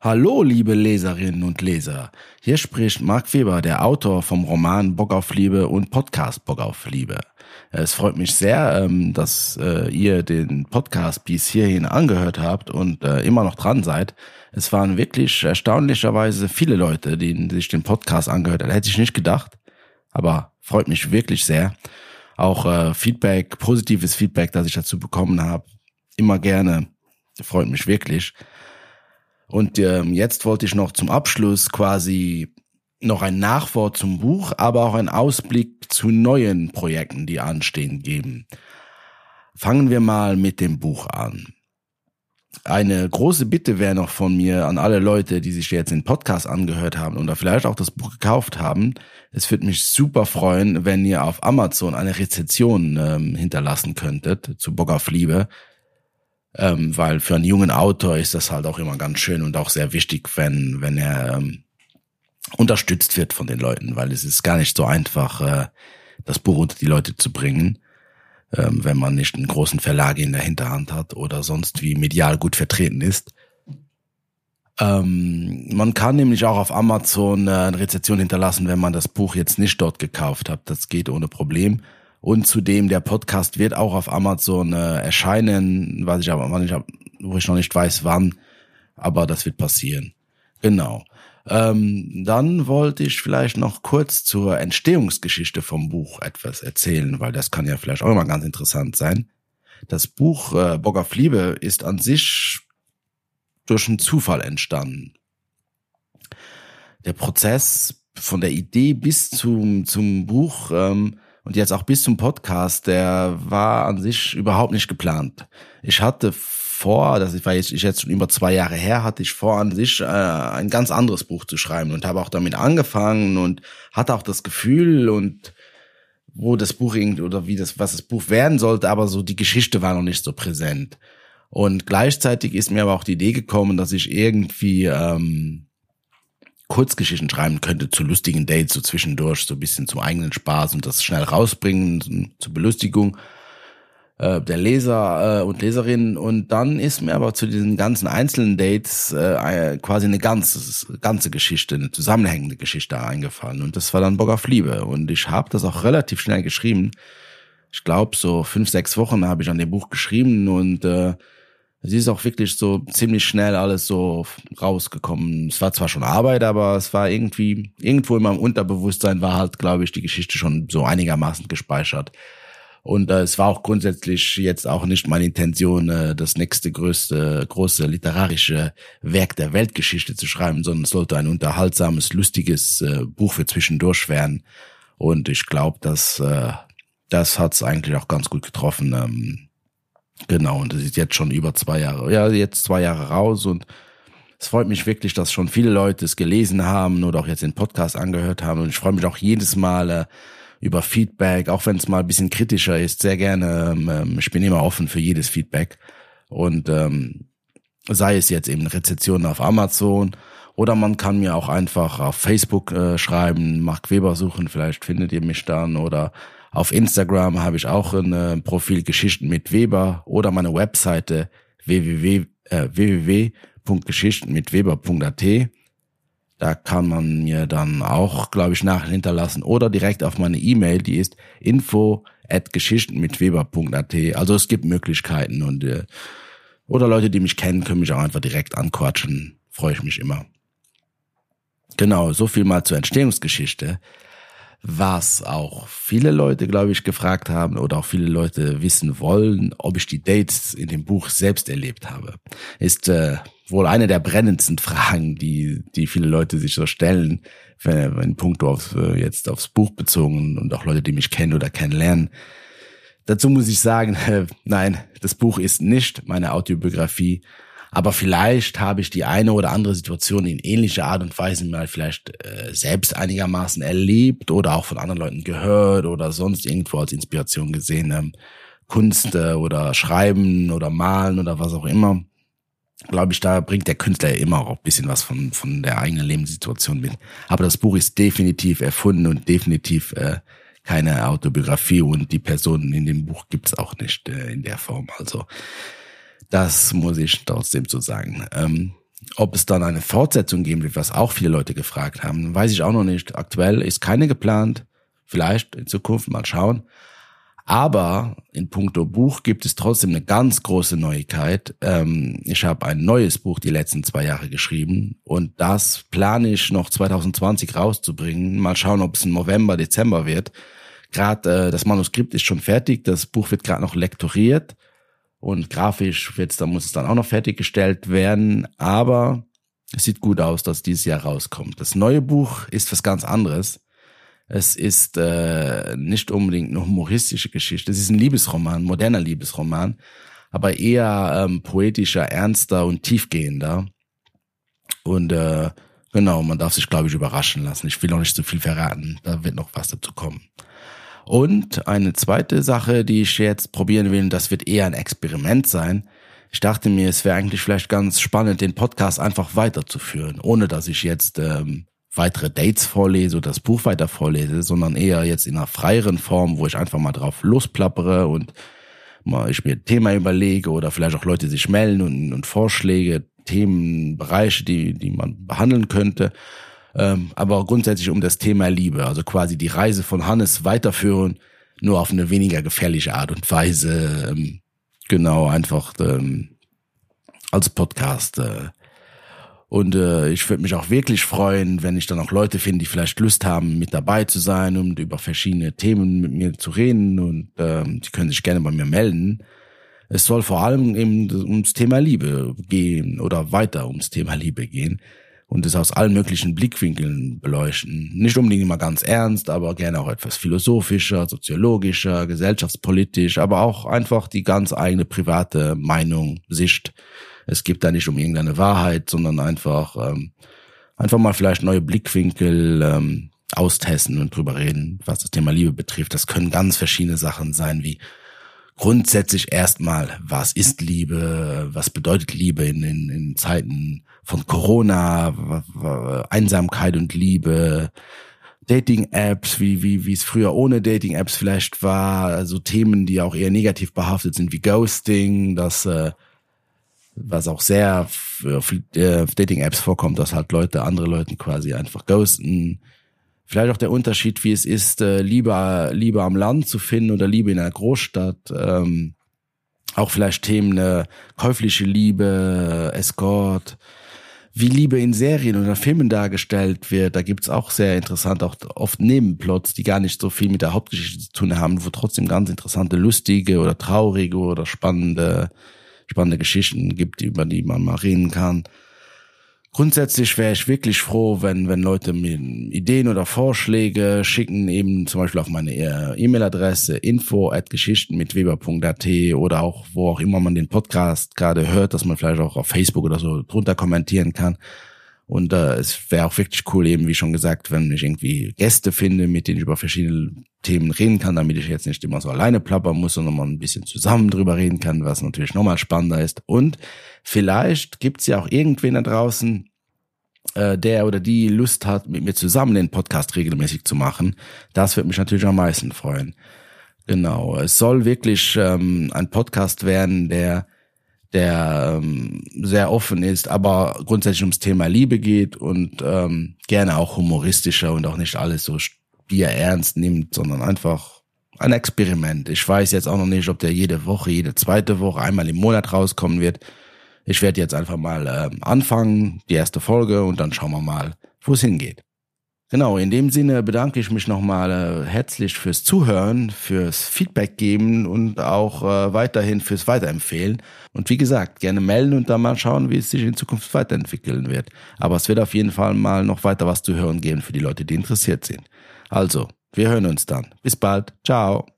Hallo, liebe Leserinnen und Leser. Hier spricht Marc Weber, der Autor vom Roman Bock auf Liebe und Podcast Bock auf Liebe. Es freut mich sehr, ähm, dass äh, ihr den Podcast bis hierhin angehört habt und äh, immer noch dran seid. Es waren wirklich erstaunlicherweise viele Leute, die sich den Podcast angehört haben. Hätte ich nicht gedacht, aber freut mich wirklich sehr. Auch äh, Feedback, positives Feedback, das ich dazu bekommen habe, immer gerne. Freut mich wirklich. Und ähm, jetzt wollte ich noch zum Abschluss quasi noch ein Nachwort zum Buch, aber auch einen Ausblick zu neuen Projekten, die anstehen, geben. Fangen wir mal mit dem Buch an. Eine große Bitte wäre noch von mir an alle Leute, die sich jetzt den Podcast angehört haben oder vielleicht auch das Buch gekauft haben. Es würde mich super freuen, wenn ihr auf Amazon eine Rezension ähm, hinterlassen könntet zu Bock auf Liebe ähm, weil für einen jungen Autor ist das halt auch immer ganz schön und auch sehr wichtig, wenn, wenn er ähm, unterstützt wird von den Leuten, weil es ist gar nicht so einfach, äh, das Buch unter die Leute zu bringen, ähm, wenn man nicht einen großen Verlag in der Hinterhand hat oder sonst wie medial gut vertreten ist. Ähm, man kann nämlich auch auf Amazon äh, eine Rezession hinterlassen, wenn man das Buch jetzt nicht dort gekauft hat. Das geht ohne Problem. Und zudem, der Podcast wird auch auf Amazon äh, erscheinen, weiß ich aber, wann ich, wo ich noch nicht weiß, wann, aber das wird passieren. Genau. Ähm, dann wollte ich vielleicht noch kurz zur Entstehungsgeschichte vom Buch etwas erzählen, weil das kann ja vielleicht auch immer ganz interessant sein. Das Buch äh, Bock auf Liebe ist an sich durch einen Zufall entstanden. Der Prozess von der Idee bis zum, zum Buch ähm, und jetzt auch bis zum Podcast, der war an sich überhaupt nicht geplant. Ich hatte vor, das war jetzt, ich jetzt schon über zwei Jahre her, hatte ich vor, an sich äh, ein ganz anderes Buch zu schreiben und habe auch damit angefangen und hatte auch das Gefühl und wo das Buch irgendwie oder wie das, was das Buch werden sollte, aber so die Geschichte war noch nicht so präsent. Und gleichzeitig ist mir aber auch die Idee gekommen, dass ich irgendwie ähm, Kurzgeschichten schreiben könnte zu lustigen Dates, so zwischendurch, so ein bisschen zum eigenen Spaß und das schnell rausbringen, zur Belustigung äh, der Leser äh, und Leserinnen. Und dann ist mir aber zu diesen ganzen einzelnen Dates äh, quasi eine ganze, ganze Geschichte, eine zusammenhängende Geschichte eingefallen. Und das war dann Bock auf Liebe. Und ich habe das auch relativ schnell geschrieben. Ich glaube, so fünf, sechs Wochen habe ich an dem Buch geschrieben und äh, es ist auch wirklich so ziemlich schnell alles so rausgekommen. Es war zwar schon Arbeit, aber es war irgendwie, irgendwo in meinem Unterbewusstsein war halt, glaube ich, die Geschichte schon so einigermaßen gespeichert. Und äh, es war auch grundsätzlich jetzt auch nicht meine Intention, äh, das nächste größte, große literarische Werk der Weltgeschichte zu schreiben, sondern es sollte ein unterhaltsames, lustiges äh, Buch für zwischendurch werden. Und ich glaube, dass äh, das hat's eigentlich auch ganz gut getroffen. Ähm, Genau, und das ist jetzt schon über zwei Jahre, ja, jetzt zwei Jahre raus und es freut mich wirklich, dass schon viele Leute es gelesen haben oder auch jetzt den Podcast angehört haben und ich freue mich auch jedes Mal äh, über Feedback, auch wenn es mal ein bisschen kritischer ist, sehr gerne. Ähm, ähm, ich bin immer offen für jedes Feedback und ähm, sei es jetzt eben Rezessionen auf Amazon oder man kann mir auch einfach auf Facebook äh, schreiben, Mark Weber suchen, vielleicht findet ihr mich dann oder auf Instagram habe ich auch ein äh, Profil Geschichten mit Weber oder meine Webseite www, äh, www.geschichtenmitweber.at. Da kann man mir dann auch, glaube ich, Nachrichten hinterlassen oder direkt auf meine E-Mail, die ist info at geschichtenmitweber.at. Also es gibt Möglichkeiten und äh, oder Leute, die mich kennen, können mich auch einfach direkt anquatschen. Freue ich mich immer. Genau, so viel mal zur Entstehungsgeschichte was auch viele Leute, glaube ich, gefragt haben oder auch viele Leute wissen wollen, ob ich die Dates in dem Buch selbst erlebt habe, ist äh, wohl eine der brennendsten Fragen, die, die viele Leute sich so stellen, wenn, wenn puncto auf, äh, jetzt aufs Buch bezogen und auch Leute, die mich kennen oder kennenlernen. Dazu muss ich sagen, äh, nein, das Buch ist nicht meine Autobiografie. Aber vielleicht habe ich die eine oder andere Situation in ähnlicher Art und Weise mal vielleicht äh, selbst einigermaßen erlebt oder auch von anderen Leuten gehört oder sonst irgendwo als Inspiration gesehen. Ähm, Kunst äh, oder Schreiben oder Malen oder was auch immer. Glaube ich, da bringt der Künstler ja immer auch ein bisschen was von, von der eigenen Lebenssituation mit. Aber das Buch ist definitiv erfunden und definitiv äh, keine Autobiografie und die Personen in dem Buch gibt's auch nicht äh, in der Form. Also das muss ich trotzdem so sagen. Ähm, ob es dann eine Fortsetzung geben wird, was auch viele Leute gefragt haben, weiß ich auch noch nicht. Aktuell ist keine geplant. Vielleicht in Zukunft mal schauen. Aber in puncto Buch gibt es trotzdem eine ganz große Neuigkeit. Ähm, ich habe ein neues Buch die letzten zwei Jahre geschrieben und das plane ich noch 2020 rauszubringen. Mal schauen, ob es im November, Dezember wird. Gerade äh, das Manuskript ist schon fertig, das Buch wird gerade noch lektoriert und grafisch wird's, da muss es dann auch noch fertiggestellt werden. Aber es sieht gut aus, dass dieses Jahr rauskommt. Das neue Buch ist was ganz anderes. Es ist äh, nicht unbedingt eine humoristische Geschichte. Es ist ein Liebesroman, moderner Liebesroman, aber eher ähm, poetischer, ernster und tiefgehender. Und äh, genau, man darf sich, glaube ich, überraschen lassen. Ich will noch nicht zu viel verraten. Da wird noch was dazu kommen. Und eine zweite Sache, die ich jetzt probieren will, das wird eher ein Experiment sein. Ich dachte mir, es wäre eigentlich vielleicht ganz spannend, den Podcast einfach weiterzuführen, ohne dass ich jetzt ähm, weitere Dates vorlese oder das Buch weiter vorlese, sondern eher jetzt in einer freieren Form, wo ich einfach mal drauf losplappere und mal ich mir ein Thema überlege oder vielleicht auch Leute sich melden und, und Vorschläge, Themenbereiche, die, die man behandeln könnte. Ähm, aber grundsätzlich um das Thema Liebe, also quasi die Reise von Hannes weiterführen, nur auf eine weniger gefährliche Art und Weise. Ähm, genau, einfach ähm, als Podcast äh, und äh, ich würde mich auch wirklich freuen, wenn ich dann auch Leute finde, die vielleicht Lust haben, mit dabei zu sein und über verschiedene Themen mit mir zu reden. Und ähm, die können sich gerne bei mir melden. Es soll vor allem eben ums Thema Liebe gehen oder weiter ums Thema Liebe gehen und es aus allen möglichen Blickwinkeln beleuchten. Nicht unbedingt immer ganz ernst, aber gerne auch etwas philosophischer, soziologischer, gesellschaftspolitisch, aber auch einfach die ganz eigene private Meinung, Sicht es gibt da nicht um irgendeine Wahrheit, sondern einfach, ähm, einfach mal vielleicht neue Blickwinkel ähm, austesten und drüber reden, was das Thema Liebe betrifft. Das können ganz verschiedene Sachen sein, wie grundsätzlich erstmal, was ist Liebe, was bedeutet Liebe in, in, in Zeiten von Corona, Einsamkeit und Liebe, Dating-Apps, wie, wie, wie es früher ohne Dating-Apps vielleicht war, also Themen, die auch eher negativ behaftet sind, wie Ghosting, das äh, was auch sehr auf äh, Dating-Apps vorkommt, dass halt Leute andere Leute quasi einfach ghosten. Vielleicht auch der Unterschied, wie es ist, äh, Liebe, Liebe am Land zu finden oder Liebe in einer Großstadt. Ähm, auch vielleicht Themen äh, käufliche Liebe, Escort, wie Liebe in Serien oder Filmen dargestellt wird. Da gibt's auch sehr interessant, auch oft Nebenplots, die gar nicht so viel mit der Hauptgeschichte zu tun haben, wo trotzdem ganz interessante, lustige oder traurige oder spannende spannende Geschichten gibt, über die man mal reden kann. Grundsätzlich wäre ich wirklich froh, wenn, wenn Leute mir Ideen oder Vorschläge schicken, eben zum Beispiel auf meine äh, E-Mail-Adresse info at geschichten oder auch wo auch immer man den Podcast gerade hört, dass man vielleicht auch auf Facebook oder so drunter kommentieren kann. Und äh, es wäre auch wirklich cool, eben wie schon gesagt, wenn ich irgendwie Gäste finde, mit denen ich über verschiedene Themen reden kann, damit ich jetzt nicht immer so alleine plappern muss, sondern mal ein bisschen zusammen drüber reden kann, was natürlich nochmal spannender ist. Und vielleicht gibt's ja auch irgendwen da draußen, äh, der oder die Lust hat, mit mir zusammen den Podcast regelmäßig zu machen. Das wird mich natürlich am meisten freuen. Genau. Es soll wirklich ähm, ein Podcast werden, der der ähm, sehr offen ist, aber grundsätzlich ums Thema Liebe geht und ähm, gerne auch humoristischer und auch nicht alles so ernst nimmt, sondern einfach ein Experiment. Ich weiß jetzt auch noch nicht, ob der jede Woche, jede zweite Woche, einmal im Monat rauskommen wird. Ich werde jetzt einfach mal ähm, anfangen, die erste Folge und dann schauen wir mal, wo es hingeht. Genau, in dem Sinne bedanke ich mich nochmal äh, herzlich fürs Zuhören, fürs Feedback geben und auch äh, weiterhin fürs Weiterempfehlen. Und wie gesagt, gerne melden und dann mal schauen, wie es sich in Zukunft weiterentwickeln wird. Aber es wird auf jeden Fall mal noch weiter was zu hören geben für die Leute, die interessiert sind. Also, wir hören uns dann. Bis bald. Ciao.